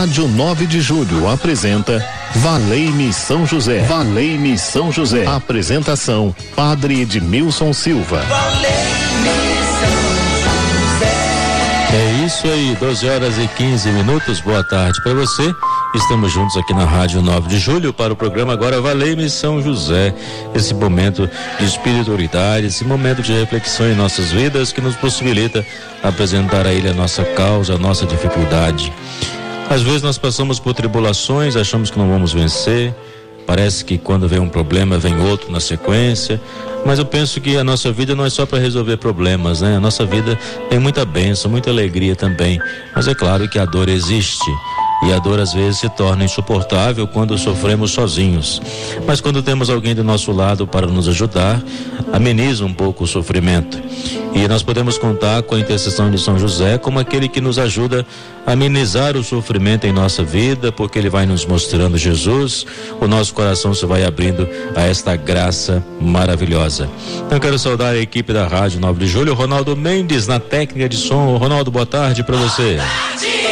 Rádio 9 de Julho apresenta Valei-me São José. Valei-me São José. Apresentação: Padre Edmilson Silva. É isso aí, 12 horas e 15 minutos. Boa tarde para você. Estamos juntos aqui na Rádio 9 de Julho para o programa Agora Valei-me São José. Esse momento de espiritualidade, esse momento de reflexão em nossas vidas que nos possibilita apresentar a Ele a nossa causa, a nossa dificuldade. Às vezes nós passamos por tribulações, achamos que não vamos vencer. Parece que quando vem um problema vem outro na sequência, mas eu penso que a nossa vida não é só para resolver problemas, né? A nossa vida tem muita bênção, muita alegria também. Mas é claro que a dor existe. E a dor às vezes se torna insuportável quando sofremos sozinhos. Mas quando temos alguém do nosso lado para nos ajudar, ameniza um pouco o sofrimento. E nós podemos contar com a intercessão de São José como aquele que nos ajuda a amenizar o sofrimento em nossa vida, porque ele vai nos mostrando Jesus, o nosso coração se vai abrindo a esta graça maravilhosa. Então quero saudar a equipe da Rádio 9 de Julho, Ronaldo Mendes na técnica de som. Ronaldo, boa tarde para você. Boa tarde.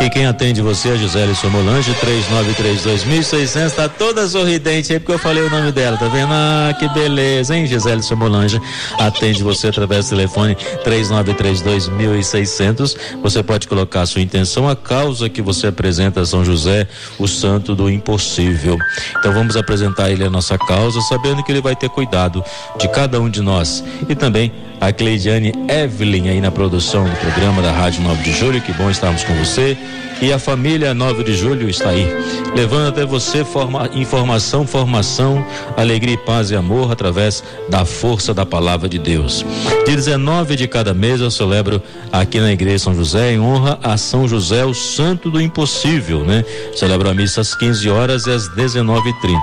E quem atende você é Gisele Somolange, 3932.600. Tá toda sorridente aí porque eu falei o nome dela, tá vendo? Ah, que beleza, hein, Gisele Somolange? Atende você através do telefone 3932.600. Você pode colocar a sua intenção, a causa que você apresenta a São José, o santo do impossível. Então vamos apresentar ele a nossa causa, sabendo que ele vai ter cuidado de cada um de nós. E também a Cleidiane Evelyn aí na produção do programa da Rádio 9 de Julho. Que bom estarmos com você. E a família 9 de julho está aí, levando até você forma, informação, formação, alegria paz e amor através da força da palavra de Deus. Dia 19 de cada mês eu celebro aqui na Igreja São José em honra a São José, o santo do impossível, né? Celebro a missa às 15 horas e às 19h30.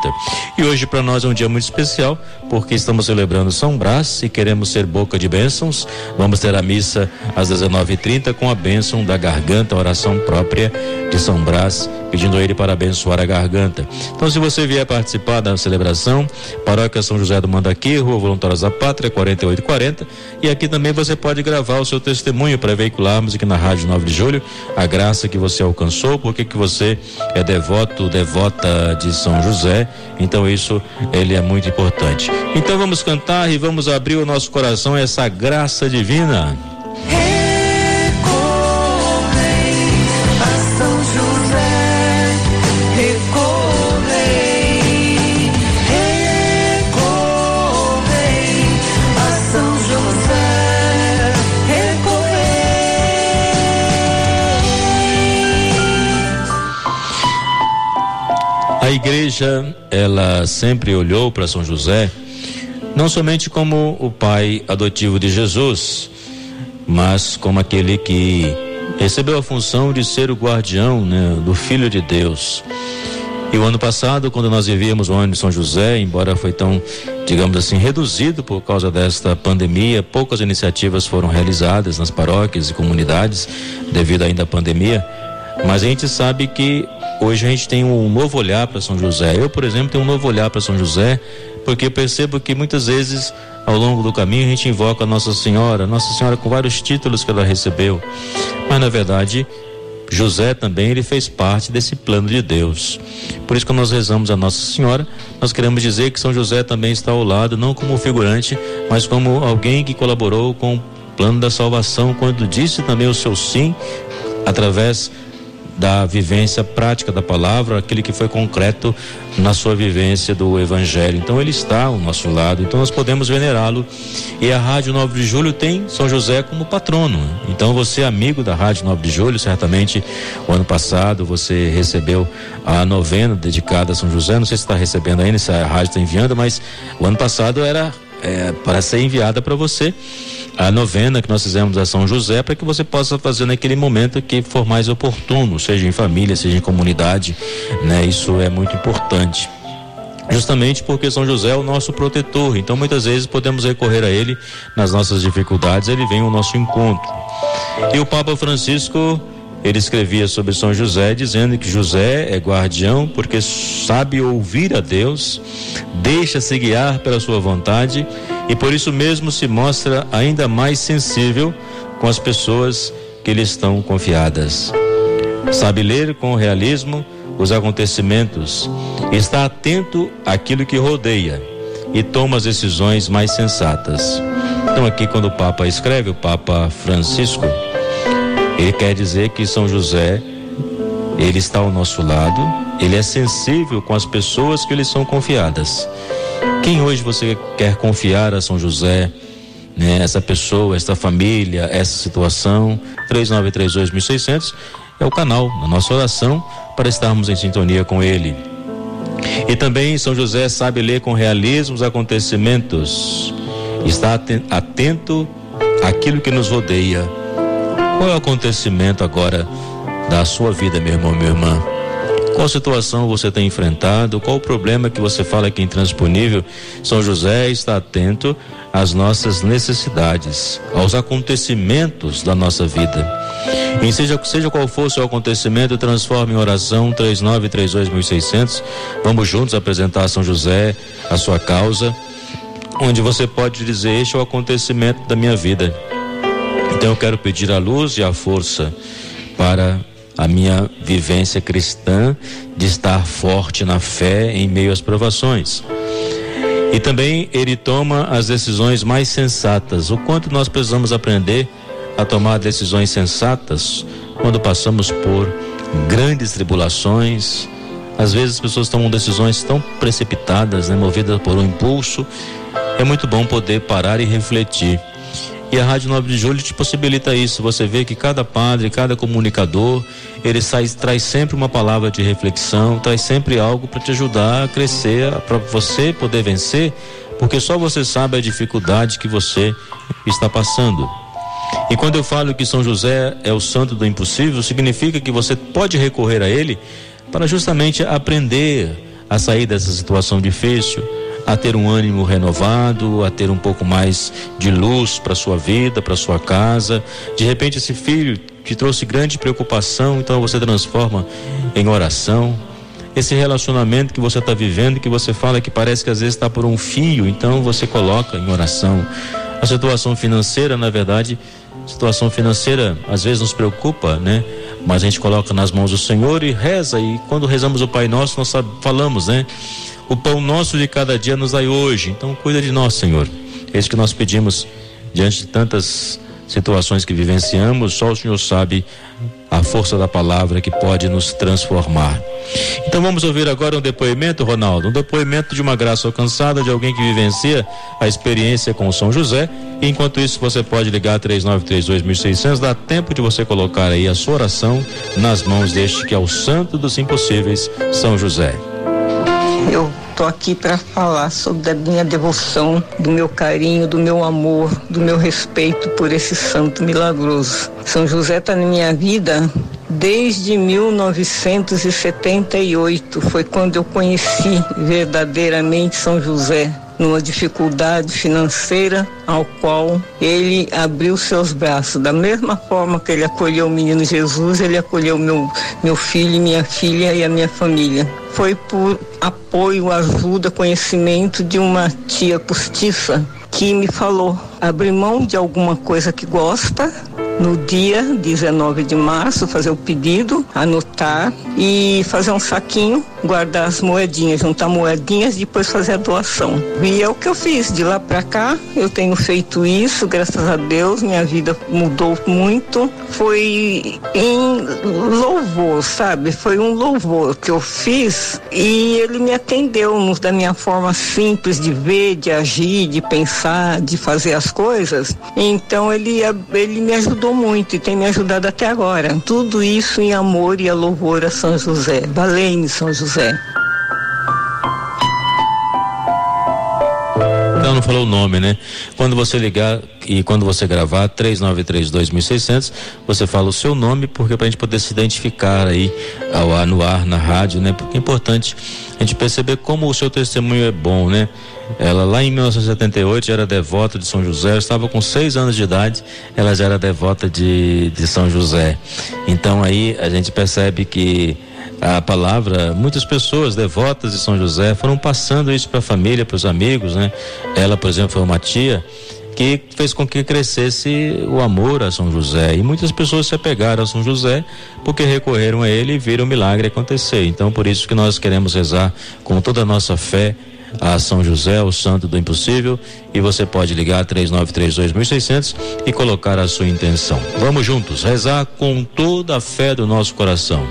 E hoje para nós é um dia muito especial, porque estamos celebrando São Brás e queremos ser boca de bênçãos. Vamos ter a missa às 19h30 com a bênção da garganta, oração própria de São Brás, pedindo a ele para abençoar a garganta. Então, se você vier participar da celebração, Paróquia São José do Mandaqui, Rua Voluntários da Pátria, 4840, e aqui também você pode gravar o seu testemunho para veicularmos aqui na Rádio 9 de Julho a graça que você alcançou, porque que você é devoto, devota de São José. Então, isso ele é muito importante. Então, vamos cantar e vamos abrir o nosso coração a essa graça divina. A igreja, ela sempre olhou para São José, não somente como o pai adotivo de Jesus, mas como aquele que recebeu a função de ser o guardião né, do Filho de Deus. E o ano passado, quando nós vivíamos o ano de São José, embora foi tão, digamos assim, reduzido por causa desta pandemia, poucas iniciativas foram realizadas nas paróquias e comunidades devido ainda à pandemia. Mas a gente sabe que hoje a gente tem um novo olhar para São José. Eu, por exemplo, tenho um novo olhar para São José, porque percebo que muitas vezes ao longo do caminho a gente invoca Nossa Senhora, Nossa Senhora com vários títulos que ela recebeu. Mas na verdade, José também ele fez parte desse plano de Deus. Por isso que nós rezamos a Nossa Senhora, nós queremos dizer que São José também está ao lado, não como figurante, mas como alguém que colaborou com o plano da salvação, quando disse também o seu sim através da vivência prática da palavra, aquele que foi concreto na sua vivência do evangelho. Então ele está ao nosso lado, então nós podemos venerá-lo. E a Rádio 9 de Julho tem São José como patrono. Então você, amigo da Rádio 9 de Julho, certamente o ano passado você recebeu a novena dedicada a São José. Não sei se está recebendo ainda, se a rádio está enviando, mas o ano passado era é, para ser enviada para você a novena que nós fizemos a São José para que você possa fazer naquele momento que for mais oportuno, seja em família, seja em comunidade, né? Isso é muito importante. Justamente porque São José é o nosso protetor, então muitas vezes podemos recorrer a ele nas nossas dificuldades, ele vem ao nosso encontro. E o Papa Francisco ele escrevia sobre São José, dizendo que José é guardião porque sabe ouvir a Deus, deixa-se guiar pela sua vontade e por isso mesmo se mostra ainda mais sensível com as pessoas que lhe estão confiadas. Sabe ler com realismo os acontecimentos, está atento àquilo que rodeia e toma as decisões mais sensatas. Então, aqui, quando o Papa escreve, o Papa Francisco, ele quer dizer que São José, ele está ao nosso lado, ele é sensível com as pessoas que lhe são confiadas. Quem hoje você quer confiar a São José? Né, essa pessoa, essa família, essa situação, 3932.600 é o canal da nossa oração para estarmos em sintonia com ele. E também São José sabe ler com realismo os acontecimentos, está atento àquilo que nos rodeia. Qual é o acontecimento agora da sua vida, meu irmão, minha irmã? Qual situação você tem enfrentado? Qual o problema que você fala que é intransponível? São José está atento às nossas necessidades, aos acontecimentos da nossa vida. E seja, seja qual for o seu acontecimento, transforme em oração 3932.600. Vamos juntos apresentar a São José a sua causa, onde você pode dizer: Este é o acontecimento da minha vida. Então eu quero pedir a luz e a força para a minha vivência cristã de estar forte na fé em meio às provações. E também ele toma as decisões mais sensatas. O quanto nós precisamos aprender a tomar decisões sensatas quando passamos por grandes tribulações. Às vezes as pessoas tomam decisões tão precipitadas, né, movidas por um impulso. É muito bom poder parar e refletir. E a Rádio 9 de Julho te possibilita isso. Você vê que cada padre, cada comunicador, ele sai, traz sempre uma palavra de reflexão, traz sempre algo para te ajudar a crescer, para você poder vencer, porque só você sabe a dificuldade que você está passando. E quando eu falo que São José é o santo do impossível, significa que você pode recorrer a ele para justamente aprender a sair dessa situação difícil, a ter um ânimo renovado, a ter um pouco mais de luz para sua vida, para sua casa. De repente esse filho te trouxe grande preocupação, então você transforma em oração. Esse relacionamento que você está vivendo, que você fala que parece que às vezes está por um fio, então você coloca em oração. A situação financeira, na verdade, situação financeira às vezes nos preocupa, né? Mas a gente coloca nas mãos do Senhor e reza. E quando rezamos o Pai Nosso, nós falamos, né? O pão nosso de cada dia nos dai hoje. Então cuida de nós, Senhor. É isso que nós pedimos diante de tantas situações que vivenciamos, só o Senhor sabe a força da palavra que pode nos transformar. Então vamos ouvir agora um depoimento, Ronaldo, um depoimento de uma graça alcançada de alguém que vivencia a experiência com São José. Enquanto isso, você pode ligar 3932.600, dá tempo de você colocar aí a sua oração nas mãos deste que é o Santo dos Impossíveis, São José. Eu Estou aqui para falar sobre a minha devoção, do meu carinho, do meu amor, do meu respeito por esse santo milagroso. São José está na minha vida desde 1978. Foi quando eu conheci verdadeiramente São José numa dificuldade financeira, ao qual ele abriu seus braços. Da mesma forma que ele acolheu o menino Jesus, ele acolheu meu, meu filho, minha filha e a minha família foi por apoio, ajuda, conhecimento de uma tia postiça que me falou: abrir mão de alguma coisa que gosta. No dia 19 de março, fazer o pedido, anotar e fazer um saquinho, guardar as moedinhas, juntar moedinhas e depois fazer a doação. E é o que eu fiz. De lá para cá, eu tenho feito isso, graças a Deus, minha vida mudou muito. Foi em louvor, sabe? Foi um louvor que eu fiz e ele me atendeu da minha forma simples de ver, de agir, de pensar, de fazer as coisas. Então ele, ele me ajudou muito e tem me ajudado até agora. Tudo isso em amor e a louvor a São José. Valeu, São José. Ela não falou o nome, né? Quando você ligar e quando você gravar 393-2600, você fala o seu nome, porque para a gente poder se identificar aí ao, no ar, na rádio, né? Porque é importante a gente perceber como o seu testemunho é bom, né? Ela lá em 1978 já era devota de São José, estava com seis anos de idade, ela já era devota de, de São José. Então aí a gente percebe que a palavra, muitas pessoas devotas de São José foram passando isso para a família, para os amigos, né? Ela, por exemplo, foi uma tia que fez com que crescesse o amor a São José. E muitas pessoas se apegaram a São José porque recorreram a ele e viram o milagre acontecer. Então, por isso que nós queremos rezar com toda a nossa fé a São José, o santo do impossível, e você pode ligar 3932.600 e colocar a sua intenção. Vamos juntos rezar com toda a fé do nosso coração.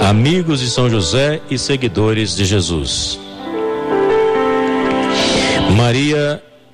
Amigos de São José e seguidores de Jesus. Maria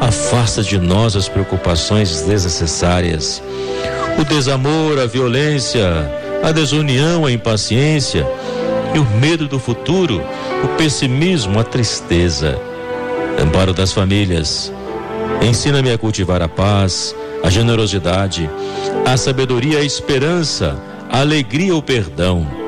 Afasta de nós as preocupações desnecessárias, o desamor, a violência, a desunião, a impaciência e o medo do futuro, o pessimismo, a tristeza. Amparo das famílias. Ensina-me a cultivar a paz, a generosidade, a sabedoria, a esperança, a alegria, o perdão.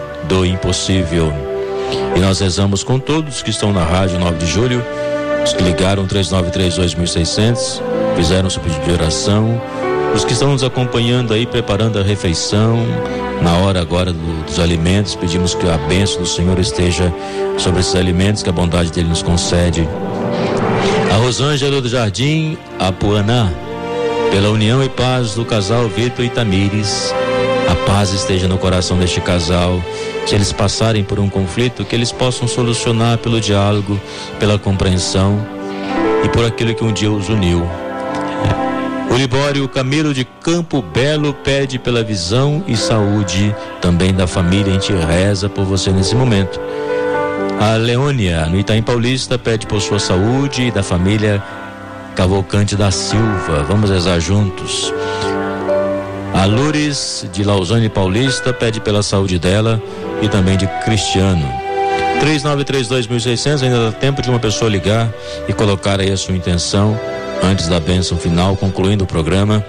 do impossível. E nós rezamos com todos que estão na rádio 9 de julho, os que ligaram 3932.600, fizeram seu pedido de oração, os que estão nos acompanhando aí, preparando a refeição, na hora agora do, dos alimentos, pedimos que a bênção do Senhor esteja sobre esses alimentos, que a bondade dele nos concede. A Rosângela do Jardim Apuanã, pela união e paz do casal Vitor e Tamires, a paz esteja no coração deste casal. Se eles passarem por um conflito, que eles possam solucionar pelo diálogo, pela compreensão e por aquilo que um dia os uniu. O Libório Camilo de Campo Belo pede pela visão e saúde também da família. A gente reza por você nesse momento. A Leônia, no Itaim Paulista, pede por sua saúde e da família Cavalcante da Silva. Vamos rezar juntos. A Lures de Lausanne Paulista pede pela saúde dela e também de Cristiano. 3932.600 ainda dá tempo de uma pessoa ligar e colocar aí a sua intenção antes da bênção final, concluindo o programa,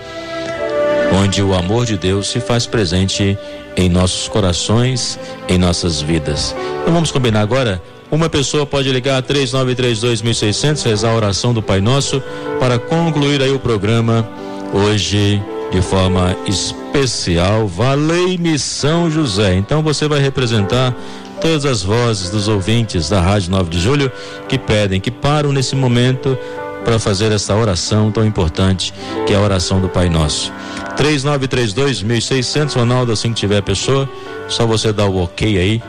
onde o amor de Deus se faz presente em nossos corações, em nossas vidas. Então vamos combinar agora. Uma pessoa pode ligar 3932.600, rezar a oração do Pai Nosso para concluir aí o programa hoje de forma especial. Valei-me São José. Então você vai representar todas as vozes dos ouvintes da Rádio 9 de Julho que pedem, que param nesse momento para fazer essa oração tão importante que é a oração do Pai Nosso. 3932 1600, Ronaldo, assim que tiver pessoa, só você dá o ok aí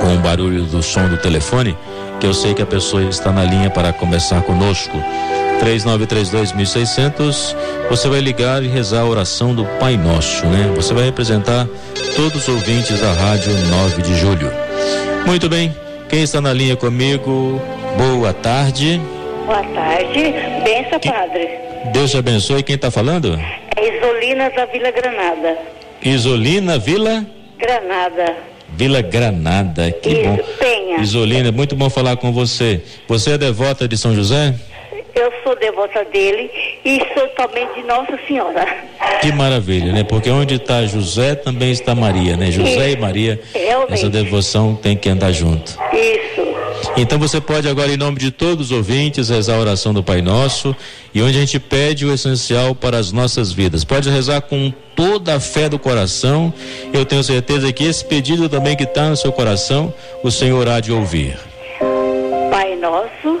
com o barulho do som do telefone, que eu sei que a pessoa está na linha para conversar conosco. 3932.600, você vai ligar e rezar a oração do Pai Nosso, né? Você vai representar todos os ouvintes da Rádio 9 de Julho. Muito bem, quem está na linha comigo, boa tarde. Boa tarde, benção, que... padre. Deus te abençoe, quem está falando? É Isolina da Vila Granada. Isolina Vila? Granada. Vila Granada, que Isso, bom. Penha. Isolina, muito bom falar com você. Você é devota de São José? Eu sou devota dele e sou também de Nossa Senhora. Que maravilha, né? Porque onde está José também está Maria, né? José Isso. e Maria, Realmente. essa devoção tem que andar junto. Isso. Então você pode agora, em nome de todos os ouvintes, rezar a oração do Pai Nosso e onde a gente pede o essencial para as nossas vidas. Pode rezar com toda a fé do coração. Eu tenho certeza que esse pedido também que está no seu coração, o Senhor há de ouvir. Pai Nosso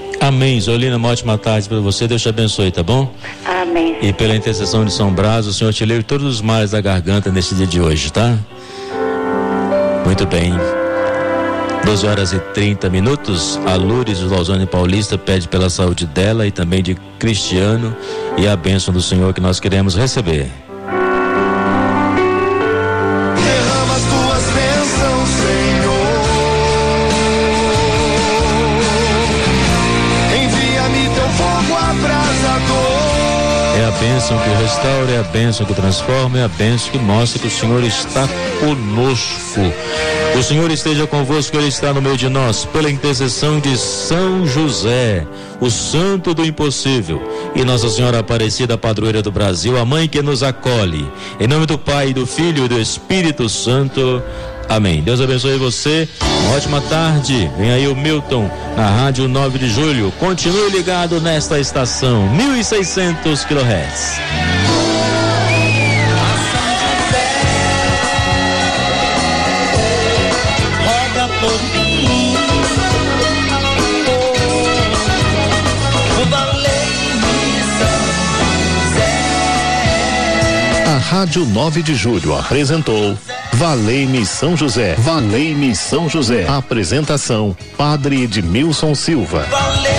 Amém. Zolina, uma ótima tarde para você. Deus te abençoe, tá bom? Amém. E pela intercessão de São Brás, o Senhor te livre todos os males da garganta neste dia de hoje, tá? Muito bem. 12 horas e 30 minutos. A Lourdes do Paulista pede pela saúde dela e também de Cristiano e a bênção do Senhor que nós queremos receber. É a bênção que restaura, é a bênção que transforma, é a bênção que mostra que o Senhor está conosco. O Senhor esteja convosco, Ele está no meio de nós, pela intercessão de São José, o santo do impossível, e Nossa Senhora Aparecida, padroeira do Brasil, a mãe que nos acolhe. Em nome do Pai, do Filho e do Espírito Santo. Amém. Deus abençoe você. Uma ótima tarde. Vem aí o Milton na Rádio 9 de Julho. Continue ligado nesta estação, 1600 kHz. A Rádio 9 de Julho apresentou Valei-me São José. Valei-me São José. Apresentação: Padre Edmilson Silva. Valei-me